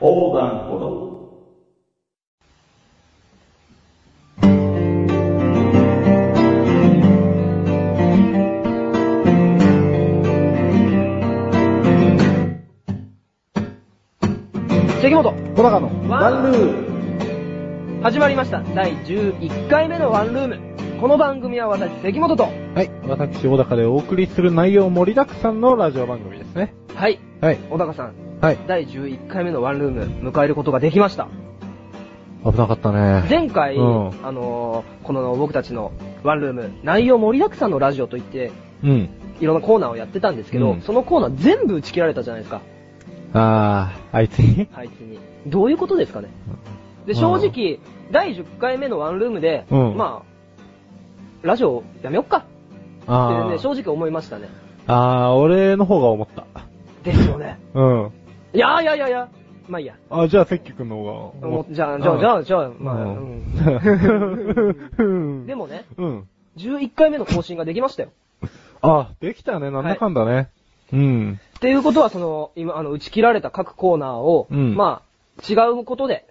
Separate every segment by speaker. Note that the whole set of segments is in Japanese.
Speaker 1: 横断歩道。
Speaker 2: 関本
Speaker 3: 小高の
Speaker 2: ワンルーム始まりました。第11回目のワンルーム。この番組は私、関本と、
Speaker 3: はい。私、小高でお送りする内容盛りだくさんのラジオ番組ですね。
Speaker 2: はい、
Speaker 3: はい。
Speaker 2: 小高さん、
Speaker 3: はい。
Speaker 2: 第11回目のワンルーム、迎えることができました。
Speaker 3: 危なかったね。
Speaker 2: 前回、
Speaker 3: うん
Speaker 2: あのーこの僕たちのワンルーム、内容盛りだくさんのラジオといって、
Speaker 3: うん。
Speaker 2: いろんなコーナーをやってたんですけど、
Speaker 3: うん
Speaker 2: そのコーナー全部打ち切られたじゃないですか。
Speaker 3: あー、あいつに？
Speaker 2: あいつに。どういうことですかね。で、正直、第10回目のワンルームで、
Speaker 3: うん
Speaker 2: まあ、ラジオやめよっかってね。正直思いましたね。
Speaker 3: あー、俺の方が思った。
Speaker 2: ですよね。
Speaker 3: うん。
Speaker 2: いやいやいやいや、まあいいや。
Speaker 3: あ、じゃあ、関君の方が
Speaker 2: も
Speaker 3: 思っ
Speaker 2: うじゃあ、じゃあ、じゃあ、じゃあ、まあ、
Speaker 3: う
Speaker 2: うん
Speaker 3: ん。
Speaker 2: でもね、
Speaker 3: うん。
Speaker 2: 11回目の更新ができましたよ。
Speaker 3: あ、できたね。なんだかんだね。うん。
Speaker 2: っていうことは、その、今、あの、打ち切られた各コーナーを、
Speaker 3: うん
Speaker 2: まあ、違うことで、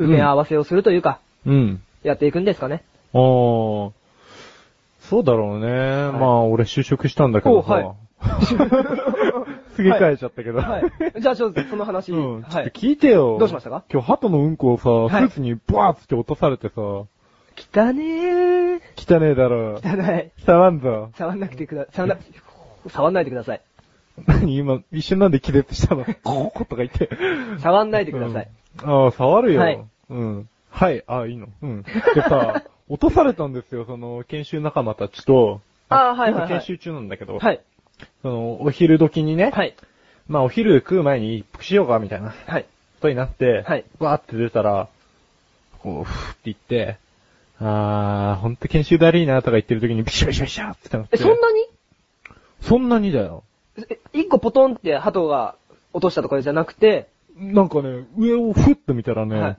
Speaker 2: 埋め合わせをするというか、
Speaker 3: うん。
Speaker 2: やっていくんですかね。
Speaker 3: あー。そうだろうね。まあ、俺就職したんだけどさ。
Speaker 2: おは
Speaker 3: すげえ変えちゃったけど。
Speaker 2: はい。じゃあ、ちょっとその話、
Speaker 3: うん。ちょ
Speaker 2: はい
Speaker 3: っと。聞いてよ。
Speaker 2: どうしましたか？
Speaker 3: 今日、鳩のうんこをさ、
Speaker 2: はい
Speaker 3: スーツにバーッつって落とされてさ、
Speaker 2: 汚ねー。
Speaker 3: 汚ねえだろ。
Speaker 2: 汚い。
Speaker 3: 触んぞ。
Speaker 2: 触んなくてくだ、触んな、触んないでください。
Speaker 3: 何今、一瞬なんで気絶したの？コーとか言って。
Speaker 2: 触んないでください。
Speaker 3: うんああ、触るよ。
Speaker 2: はい
Speaker 3: うん。はい、ああ、いいの。うん。でさ、落とされたんですよ、その、研修仲間たちと。
Speaker 2: ああはいはい
Speaker 3: 研修中なんだけど。
Speaker 2: はい。
Speaker 3: その、お昼時にね。
Speaker 2: はい。
Speaker 3: まあ、お昼食う前に一服しようか、みたいな
Speaker 2: はい。
Speaker 3: ことになって。
Speaker 2: はい。
Speaker 3: わーって出たら、こう、ふーって言って、あー、ほんと研修だりーなとか言ってる時にビシャビシャビシャってなって。
Speaker 2: え、そんなに？
Speaker 3: そんなにだよ。
Speaker 2: え一個ポトンって鳩が落としたとかじゃなくて、
Speaker 3: なんかね、上をふっと見たらね、、
Speaker 2: は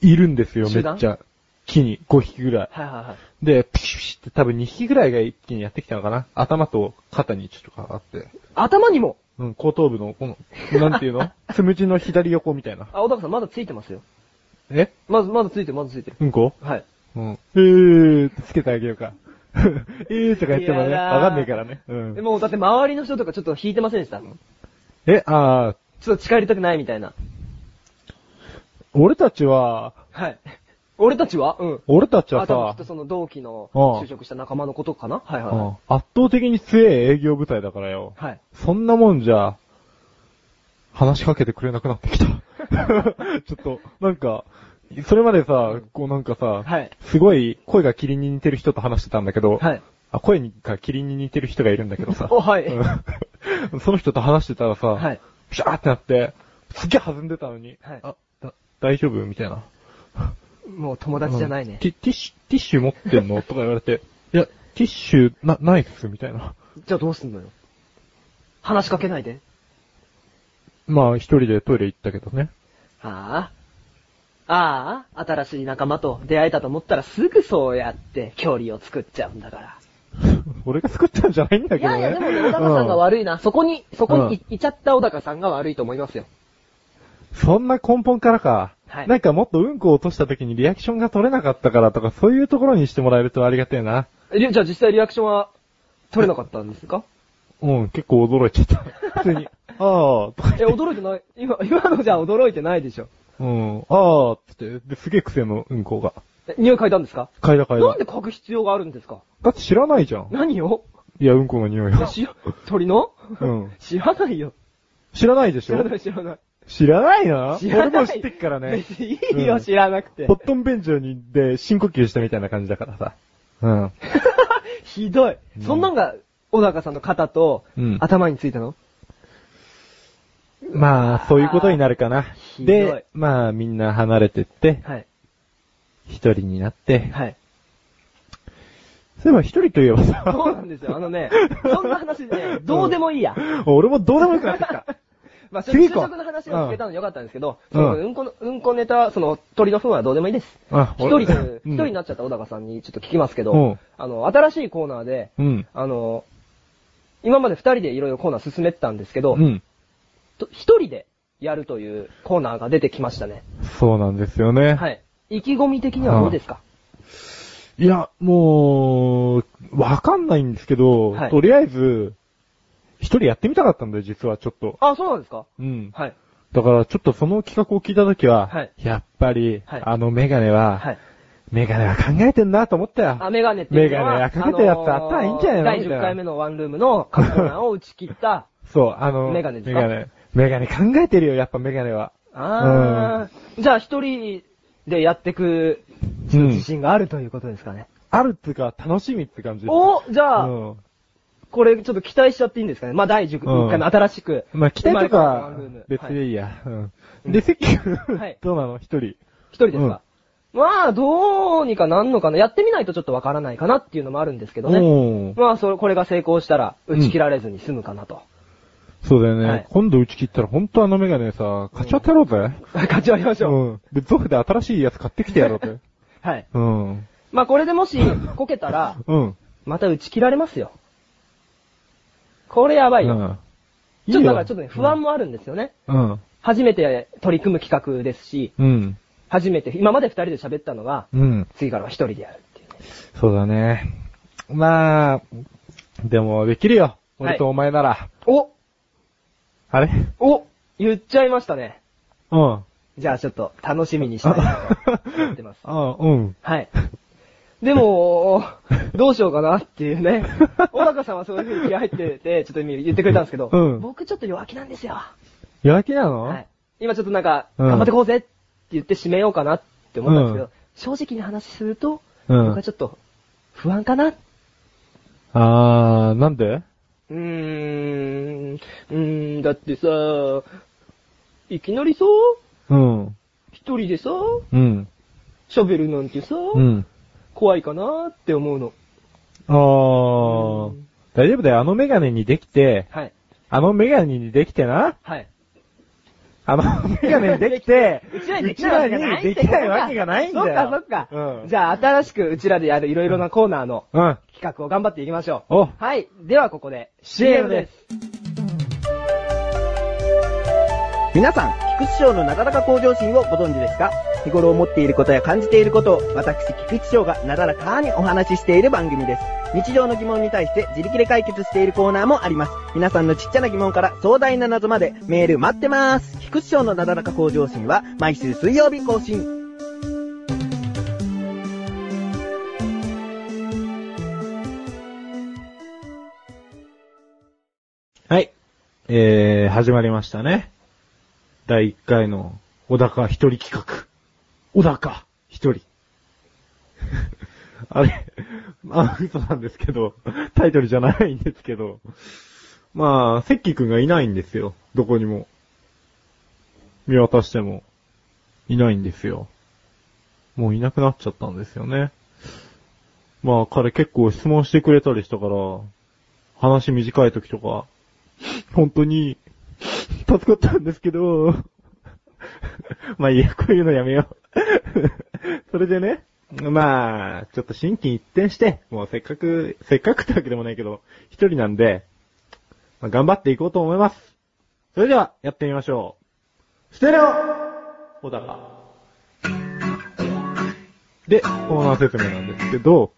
Speaker 2: い
Speaker 3: るんですよ、め
Speaker 2: 集団？
Speaker 3: っちゃ。木に5匹ぐらい。
Speaker 2: はいはいはい。
Speaker 3: で、ピシピシって多分2匹ぐらいが一気にやってきたのかな頭と肩にちょっとかかって。
Speaker 2: 頭にも？
Speaker 3: うん、後頭部の、この、なんていうの？つむじの左横みたいな。
Speaker 2: あ、小高さんまだついてますよ。
Speaker 3: え？
Speaker 2: まず、まだついてる、まだついてる。
Speaker 3: うんこ
Speaker 2: はい。
Speaker 3: うん。えーってつけてあげようか。えーとか言ってもね、わかんないからね。うん。
Speaker 2: でもうだって周りの人とかちょっと引いてませんでした？
Speaker 3: え、あー、
Speaker 2: ちょっと近寄りたくないみたいな。
Speaker 3: 俺たちは、
Speaker 2: はい。俺たちは？うん。
Speaker 3: 俺たちは
Speaker 2: あ、多分き
Speaker 3: さ
Speaker 2: っと、その同期の
Speaker 3: うん
Speaker 2: 就職した仲間のことかな？はいはい
Speaker 3: うん
Speaker 2: は
Speaker 3: 圧倒的に強い営業部隊だからよ。
Speaker 2: い。はい。
Speaker 3: そんなもんじゃ、話しかけてくれなくなってきた。ちょっと、なんか、それまでさ、こうなんかさ、
Speaker 2: はい。
Speaker 3: すごい声がキリンに似てる人と話してたんだけど、
Speaker 2: はい。
Speaker 3: あ、声がキリンに似てる人がいるんだけどさ、
Speaker 2: お、はい。
Speaker 3: うん その人と話してたらさ、
Speaker 2: はい。
Speaker 3: ピシャーってなって、すっげえ弾んでたのに、
Speaker 2: はい
Speaker 3: あ、だ大丈夫？みたいな。
Speaker 2: もう友達じゃないね。
Speaker 3: ティティッシュ、ティッシュ持ってんの？とか言われて、いや、ティッシュ、な、ないっす、みたいな。
Speaker 2: じゃあどうすんのよ？話しかけないで。
Speaker 3: まあ、一人でトイレ行ったけどね。
Speaker 2: ああ。ああ、新しい仲間と出会えたと思ったらすぐそうやって距離を作っちゃうんだから。
Speaker 3: 俺が作ったんじゃないんだけどね。
Speaker 2: いやいや、でもね、小高さんが悪いな。そこに、そこにい,、いちゃった小高さんが悪いと思いますよ。
Speaker 3: そんな根本からか。
Speaker 2: はい
Speaker 3: なんかもっとうんこを落とした時にリアクションが取れなかったからとか、そういうところにしてもらえるとありがてえな。
Speaker 2: えじゃあ実際リアクションは取れなかったんですか？
Speaker 3: うん、結構驚いちゃった。普通に、あー、とか
Speaker 2: え、驚いてない？今、今のじゃ驚いてないでしょ。
Speaker 3: うん、あー、つって、で、すげえ癖のうんこが。
Speaker 2: え匂い嗅いだんですか？
Speaker 3: 嗅いだ嗅いだ。
Speaker 2: なんで嗅ぐ必要があるんですか？
Speaker 3: だって知らないじゃん。
Speaker 2: 何を？
Speaker 3: いや、うんこの匂いを。
Speaker 2: し鳥の？
Speaker 3: うん。
Speaker 2: 知らないよ。
Speaker 3: 知らないでしょ？
Speaker 2: 知らない知らない。
Speaker 3: 知らないの？
Speaker 2: 知らない
Speaker 3: 俺も知ってっからね。
Speaker 2: 別にいいよ、
Speaker 3: うん
Speaker 2: 知らなくて
Speaker 3: ポ。ットン便所に、で、深呼吸したみたいな感じだからさ。うん。
Speaker 2: ひどい。
Speaker 3: うん
Speaker 2: そんなんが、小高さんの肩と、
Speaker 3: うん
Speaker 2: 頭についたの？
Speaker 3: まあ、そういうことになるかな。
Speaker 2: ひどい
Speaker 3: で、まあ、みんな離れてって、
Speaker 2: はい。
Speaker 3: 一人になって、
Speaker 2: はい。
Speaker 3: そういえば一人といえばさ、
Speaker 2: そうなんですよ。あのね、そんな話ね、どうでもいいや。
Speaker 3: 俺もどうでもよくなってきた。
Speaker 2: まあ、就
Speaker 3: 次行こう
Speaker 2: 職の話を聞けたのよかったんですけど、
Speaker 3: うん
Speaker 2: そのうんこの、うんこネタ、その、鳥の糞はどうでもいいです。
Speaker 3: あ
Speaker 2: 一人で、
Speaker 3: うん
Speaker 2: 一人になっちゃった小高さんにちょっと聞きますけど、
Speaker 3: うん
Speaker 2: あの、新しいコーナーで、
Speaker 3: うん。
Speaker 2: あの、今まで二人でいろいろコーナー進めてたんですけど、
Speaker 3: うん。
Speaker 2: と一人でやるというコーナーが出てきましたね。
Speaker 3: そうなんですよね。
Speaker 2: はい。意気込み的にはどうですか、
Speaker 3: いや、もう、わかんないんですけど、
Speaker 2: はい
Speaker 3: とりあえず、一人やってみたかったんだよ、実はちょっと。
Speaker 2: あ、そうなんですか？
Speaker 3: うん。
Speaker 2: はい。
Speaker 3: だから、ちょっとその企画を聞いたときは、
Speaker 2: はい
Speaker 3: やっぱり、
Speaker 2: はい
Speaker 3: あのメガネは、
Speaker 2: はい。
Speaker 3: メガネは考えてんなと思ったよ。
Speaker 2: あ、メガネっていうのは、
Speaker 3: メガネかけたやつあったらいいんじゃないの？
Speaker 2: 第
Speaker 3: みたいな
Speaker 2: 10回目のワンルームのカッコーナーを打ち切った、
Speaker 3: そう、あの、
Speaker 2: メガネですか？
Speaker 3: メガネ。メガネ考えてるよ、やっぱメガネは。
Speaker 2: あー、じゃあ一人でやってく
Speaker 3: うん
Speaker 2: 自信があるということですかね？
Speaker 3: あるっていうか、楽しみって感じです。
Speaker 2: おじゃあ、
Speaker 3: うん。
Speaker 2: これちょっと期待しちゃっていいんですかね？まあ第10
Speaker 3: うん
Speaker 2: 回目新しく。
Speaker 3: まあ、期待とか別
Speaker 2: はい
Speaker 3: でいいや。うん。
Speaker 2: うん
Speaker 3: で、関君、
Speaker 2: はい
Speaker 3: どうなの？一人。
Speaker 2: 一人ですか、まあ、どうにかなんのかな？やってみないとちょっとわからないかなっていうのもあるんですけどね。まあ、それ、これが成功したら、打ち切られずに済むかなと。
Speaker 3: そうだよね。
Speaker 2: はい
Speaker 3: 今度打ち切ったら、本当あのメガネさ、買っちゃってやろうぜ。
Speaker 2: 勝ち割りましょう。
Speaker 3: うん。で、ゾフで新しいやつ買ってきてやろうぜ。
Speaker 2: はい。
Speaker 3: うん。
Speaker 2: まあ、これでもし、こけたら、
Speaker 3: うん。
Speaker 2: また打ち切られますよ。これやばいよ。
Speaker 3: うん。
Speaker 2: ちょっとだからちょっとね、不安もあるんですよね。
Speaker 3: うん。
Speaker 2: 初めて取り組む企画ですし、
Speaker 3: うん。
Speaker 2: 初めて、今まで二人で喋ったのが、
Speaker 3: うん。
Speaker 2: 次からは一人でやるっていうね。
Speaker 3: そうだね。まあ、でも、できるよ。
Speaker 2: はい
Speaker 3: 俺とお前なら。
Speaker 2: お
Speaker 3: あれ？
Speaker 2: お言っちゃいましたね。
Speaker 3: うん。
Speaker 2: じゃあちょっと楽しみにしたいなと思ってます。
Speaker 3: あうん。
Speaker 2: はい。でも、どうしようかなっていうね。小高さんはそういう風に気合入ってて、ちょっと今言ってくれたんですけど、
Speaker 3: うん
Speaker 2: 僕ちょっと弱気なんですよ。
Speaker 3: 弱気なの？
Speaker 2: はい。今ちょっとなんか、
Speaker 3: うん
Speaker 2: 頑張ってこうぜって言って締めようかなって思ったんですけど、
Speaker 3: うん
Speaker 2: 正直な話すると、
Speaker 3: うん
Speaker 2: 僕はちょっと不安かな。う
Speaker 3: あー、なんで？
Speaker 2: ーん、うーん、だってさ、いきなりさ、
Speaker 3: うん。
Speaker 2: 一人でさ、
Speaker 3: うん。
Speaker 2: 喋るなんてさ、
Speaker 3: うん。
Speaker 2: 怖いかなって思うの。
Speaker 3: あー、大丈夫だよ。あのメガネにできて、
Speaker 2: はい。
Speaker 3: あのメガネにできてな。
Speaker 2: はい。
Speaker 3: あのメガネにできて、
Speaker 2: うちらにできないわけがない
Speaker 3: にできないわけがないんだよ。
Speaker 2: そっかそっか。
Speaker 3: うん。
Speaker 2: じゃあ、新しくうちらでやるいろいろなコーナーの
Speaker 3: うん。
Speaker 2: 企画を頑張っていきましょう。
Speaker 3: お、
Speaker 2: はい。では、ここで CM です。
Speaker 1: 皆さん、菊池賞のなだらか向上心をご存知ですか？日頃思っていることや感じていることを、私、菊池賞がなだらかにお話ししている番組です。日常の疑問に対して自力で解決しているコーナーもあります。皆さんのちっちゃな疑問から壮大な謎までメール待ってます。菊池賞のなだらか向上心は毎週水曜日更新。
Speaker 3: はい。えー、始まりましたね。第1回の小高一人企画。小高一人。あれ、まあ、嘘なんですけど、タイトルじゃないんですけど、まあ、セッキーくんがいないんですよ。どこにも。見渡しても、いないんですよ。もういなくなっちゃったんですよね。まあ、彼結構質問してくれたりしたから、話短い時とか、本当に、助かったんですけど、まあいいや、こういうのやめよう。それでね、まあ、ちょっと心機一転して、もうせっかく、せっかくってわけでもないけど、一人なんで、まあ、頑張っていこうと思います。それでは、やってみましょう。ステレオ小高。で、コーナー説明なんですけど、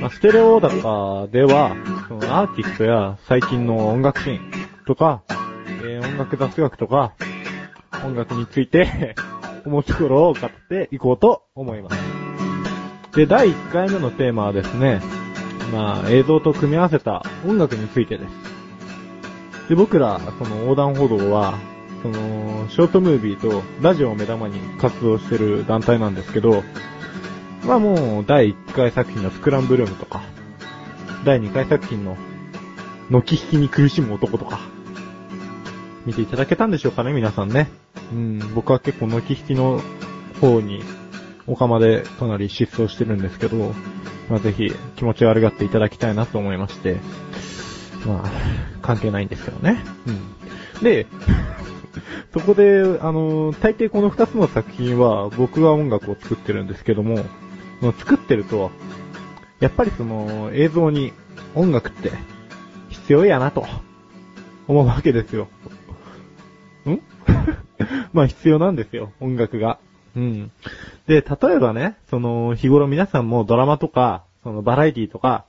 Speaker 3: まあ、ステレオ高では、そのアーティストや最近の音楽シーンとか、えー音楽雑学とか、音楽について思うところを語っていこうと思います。で、第1回目のテーマはですね、まあ、映像と組み合わせた音楽についてです。で、僕ら、その横断歩道は、その、ショートムービーとラジオを目玉に活動してる団体なんですけど、まあもう、第1回作品のスクランブルームとか、第2回作品の、軒引きに苦しむ男とか、見ていただけたんでしょうかね、皆さんね。うん、僕は結構軒引きの方に、おかまでかなり失踪してるんですけど、まあぜひ気持ち悪がっていただきたいなと思いまして、まあ、関係ないんですけどね。うん。で、そこで、あの、大抵この二つの作品は僕が音楽を作ってるんですけども、作ってると、やっぱりその映像に音楽って必要やなと思うわけですよ。ん？まあ必要なんですよ、音楽が。うん。で、例えばね、その、日頃皆さんもドラマとか、そのバラエティとか、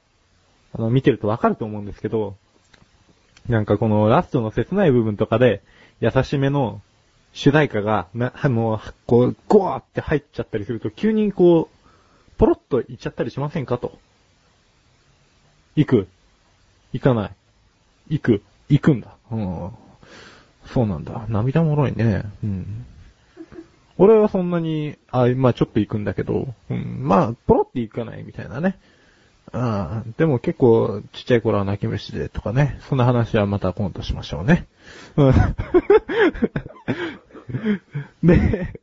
Speaker 3: あの、見てるとわかると思うんですけど、なんかこのラストの切ない部分とかで、優しめの主題歌が、な、もう、こう、ゴーって入っちゃったりすると、急にこう、ポロッといっちゃったりしませんかと。行く。行かない。行く。行くんだ。うん。そうなんだ。涙もろいね。うん。俺はそんなに、あ、まあちょっと行くんだけど、うん、まあ、ポロって行かないみたいなね。ああ、でも結構、ちっちゃい頃は泣き虫でとかね。そんな話はまた今度しましょうね。うん。で、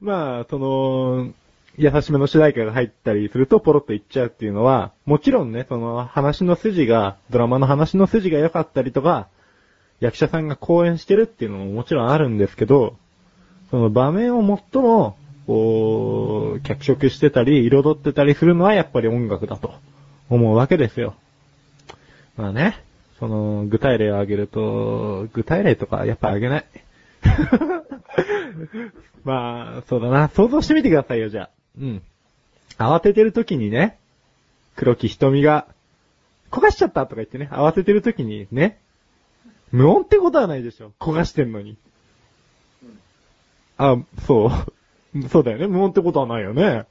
Speaker 3: まあ、その、優しめの主題歌が入ったりするとポロッと言っちゃうっていうのは、もちろんね、その話の筋が、ドラマの話の筋が良かったりとか、役者さんが講演してるっていうのももちろんあるんですけど、その場面を最も、こう、脚色してたり、彩ってたりするのはやっぱり音楽だと思うわけですよ。まあね、その、具体例を挙げると、具体例とかやっぱ挙げない。まあ、そうだな。想像してみてくださいよ、じゃあ。うん。慌ててる時にね、黒木瞳が、焦がしちゃったとか言ってね、慌ててる時にね、無音ってことはないでしょ。焦がしてんのに。あ、そう。そうだよね。無音ってことはないよね。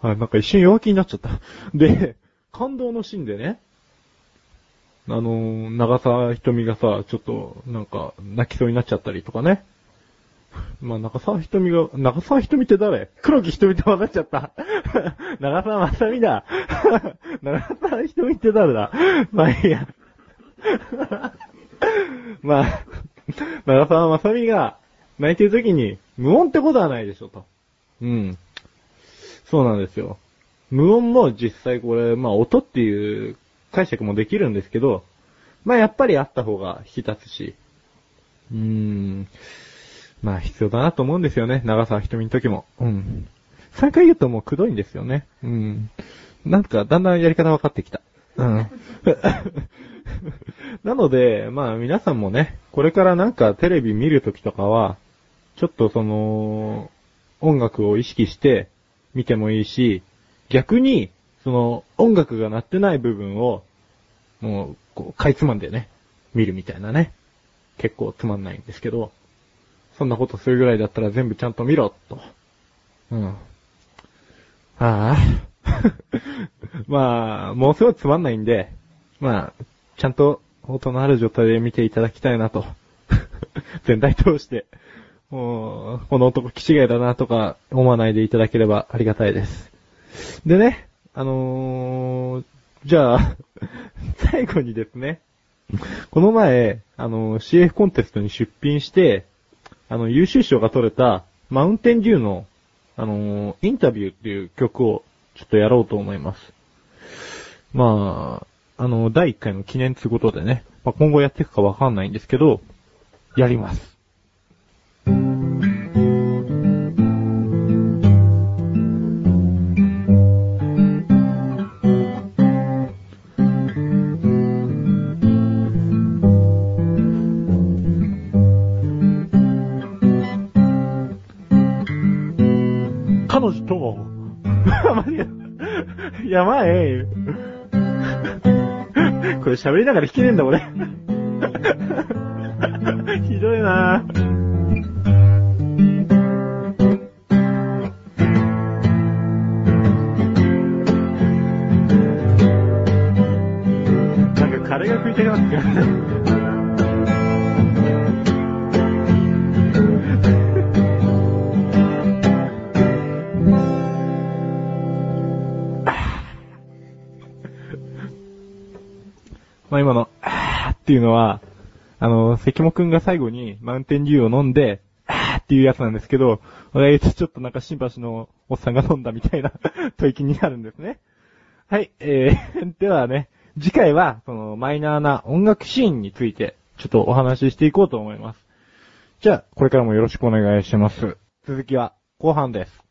Speaker 3: あ、なんか一瞬弱気になっちゃった。で、感動のシーンでね、あのー、長澤瞳がさ、ちょっと、なんか、泣きそうになっちゃったりとかね。まあ、長澤瞳が、長澤瞳って誰？黒木瞳って混ざっちゃった。長澤まさみだ。長澤瞳って誰だ？まあいいや。まあ、長澤まさみが泣いてる時に無音ってことはないでしょと。うん。そうなんですよ。無音も実際これ、まあ音っていう解釈もできるんですけど、まあやっぱりあった方が引き立つし、うーん。まあ必要だなと思うんですよね。長澤瞳の時も。うん。3回言うともうくどいんですよね。うん。なんかだんだんやり方分かってきた。うん。なので、まあ皆さんもね、これからなんかテレビ見るときとかは、ちょっとその、音楽を意識して見てもいいし、逆に、その、音楽が鳴ってない部分を、もう、こう、かいつまんでね、見るみたいなね。結構つまんないんですけど、そんなことするぐらいだったら全部ちゃんと見ろ、と。うん。ああ。まあ、もうすごいつまんないんで、まあ、ちゃんと音のある状態で見ていただきたいなと。全体通して。もう、この男気違いだなとか思わないでいただければありがたいです。でね、あのー、じゃあ、最後にですね、この前、あのー、CF コンテストに出品して、あの、優秀賞が取れた、マウンテンデューの、あのー、インタビューっていう曲を、ちょっとやろうと思います。まあ、あの、第1回の記念ということでね、まあ、今後やっていくかわかんないんですけど、やります。やばい。これ喋りながら弾けねえんだ俺。ひどいなぁなんかカレーが食いたくなってきました。まあ今の、あーっていうのは、あの、関もくんが最後にマウンテンデューを飲んで、あーっていうやつなんですけど、俺が言うとちょっとなんか新橋のおっさんが飲んだみたいな 吐息になるんですね。はい、えー、ではね、次回は、その、マイナーな音楽シーンについて、ちょっとお話ししていこうと思います。じゃあ、これからもよろしくお願いします。続きは、後半です。